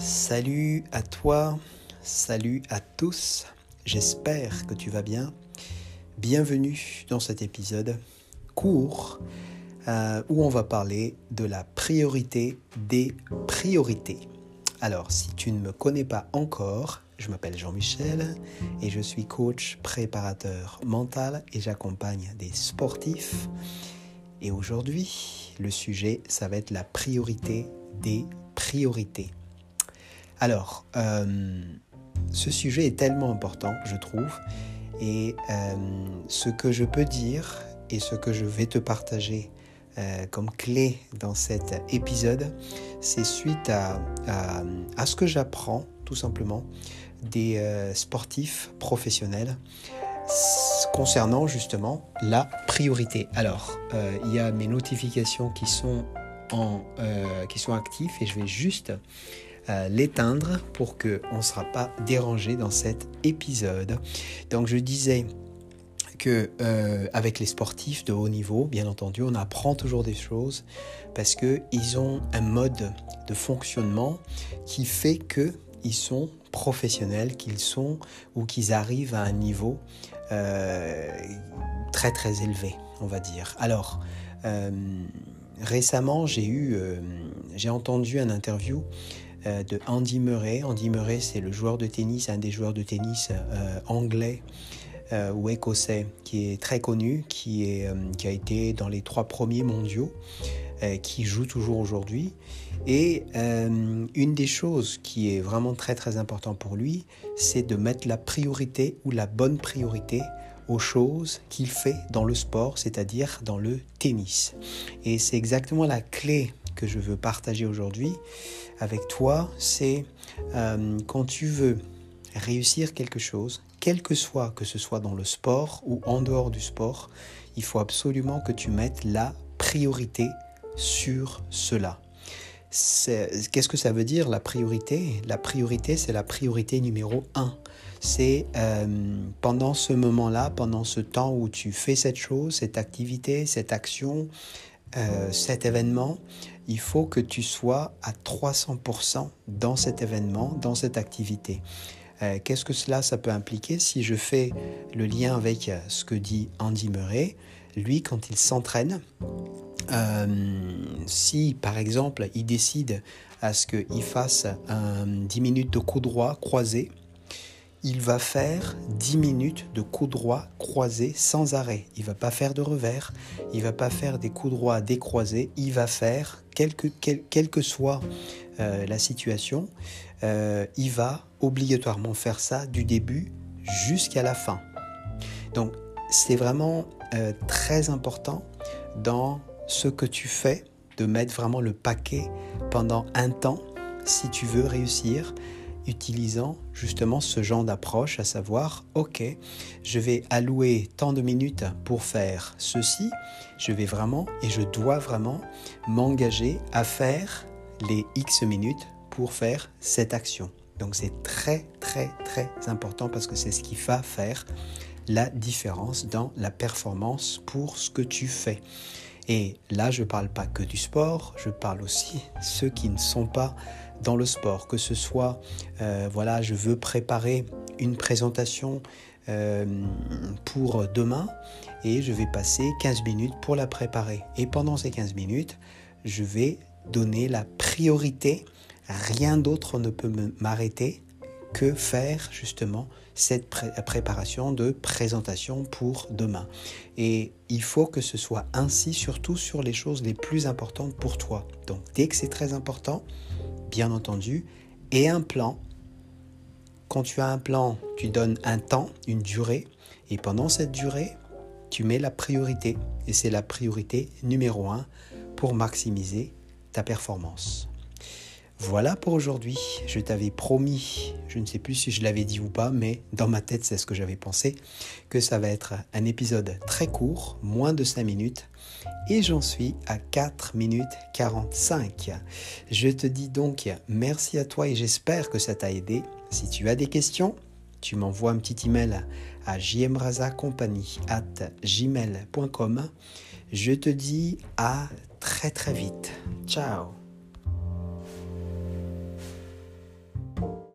Salut à toi, salut à tous, j'espère que tu vas bien. Bienvenue dans cet épisode court euh, où on va parler de la priorité des priorités. Alors, si tu ne me connais pas encore, je m'appelle Jean-Michel et je suis coach préparateur mental et j'accompagne des sportifs. Et aujourd'hui, le sujet, ça va être la priorité des priorités. Alors, euh, ce sujet est tellement important, je trouve, et euh, ce que je peux dire et ce que je vais te partager euh, comme clé dans cet épisode, c'est suite à, ce que j'apprends tout simplement des sportifs professionnels concernant justement la priorité. Alors, il y a mes notifications qui sont, en, qui sont actives et je vais juste l'éteindre pour qu'on ne sera pas dérangé dans cet épisode. Donc je disais que euh, avec les sportifs de haut niveau, bien entendu, on apprend toujours des choses parce qu'ils ont un mode de fonctionnement qui fait qu'ils sont professionnels, qu'ils sont ou qu'ils arrivent à un niveau euh, très très élevé, on va dire. Alors, euh, récemment, j'ai eu, j'ai entendu un interview de Andy Murray. Andy Murray, c'est le joueur de tennis, un des joueurs de tennis euh, anglais euh, ou écossais qui est très connu, qui, est, qui a été dans les trois premiers mondiaux, qui joue toujours aujourd'hui. Et une des choses qui est vraiment très très important pour lui, c'est de mettre la priorité ou la bonne priorité aux choses qu'il fait dans le sport, c'est-à-dire dans le tennis. Et c'est exactement la clé que je veux partager aujourd'hui avec toi, c'est euh, quand tu veux réussir quelque chose, quel que soit, que ce soit dans le sport ou en dehors du sport, il faut absolument que tu mettes la priorité sur cela. Qu'est-ce que ça veut dire la priorité? La priorité, c'est la priorité numéro un. C'est euh, pendant ce moment-là, pendant ce temps où tu fais cette chose, cette activité, cette action, euh, cet événement, il faut que tu sois à 300% dans cet événement, dans cette activité. Euh, qu'est-ce que cela, peut impliquer Si je fais le lien avec euh, ce que dit Andy Murray, lui, quand il s'entraîne, euh, si par exemple il décide à ce qu'il fasse un 10 minutes de coup droit croisé, il va faire 10 minutes de coups droits croisés sans arrêt. Il va pas faire de revers, il va pas faire des coups droits décroisés, il va faire, quelle que, soit euh, la situation, euh, il va obligatoirement faire ça du début jusqu'à la fin. Donc c'est vraiment euh, très important dans ce que tu fais de mettre vraiment le paquet pendant un temps si tu veux réussir utilisant justement ce genre d'approche, à savoir, ok, je vais allouer tant de minutes pour faire ceci, je vais vraiment et je dois vraiment m'engager à faire les X minutes pour faire cette action. Donc c'est très très très important parce que c'est ce qui va faire la différence dans la performance pour ce que tu fais. Et là, je ne parle pas que du sport, je parle aussi ceux qui ne sont pas dans le sport, que ce soit, euh, voilà, je veux préparer une présentation euh, pour demain et je vais passer 15 minutes pour la préparer. Et pendant ces 15 minutes, je vais donner la priorité. Rien d'autre ne peut m'arrêter que faire justement cette préparation de présentation pour demain. Et il faut que ce soit ainsi, surtout sur les choses les plus importantes pour toi. Donc dès que c'est très important, bien entendu, et un plan. Quand tu as un plan, tu donnes un temps, une durée, et pendant cette durée, tu mets la priorité. Et c'est la priorité numéro un pour maximiser ta performance. Voilà pour aujourd'hui. Je t'avais promis, je ne sais plus si je l'avais dit ou pas, mais dans ma tête, c'est ce que j'avais pensé, que ça va être un épisode très court, moins de 5 minutes, et j'en suis à 4 minutes 45. Je te dis donc merci à toi et j'espère que ça t'a aidé. Si tu as des questions, tu m'envoies un petit email à gmail.com. Je te dis à très très vite. Ciao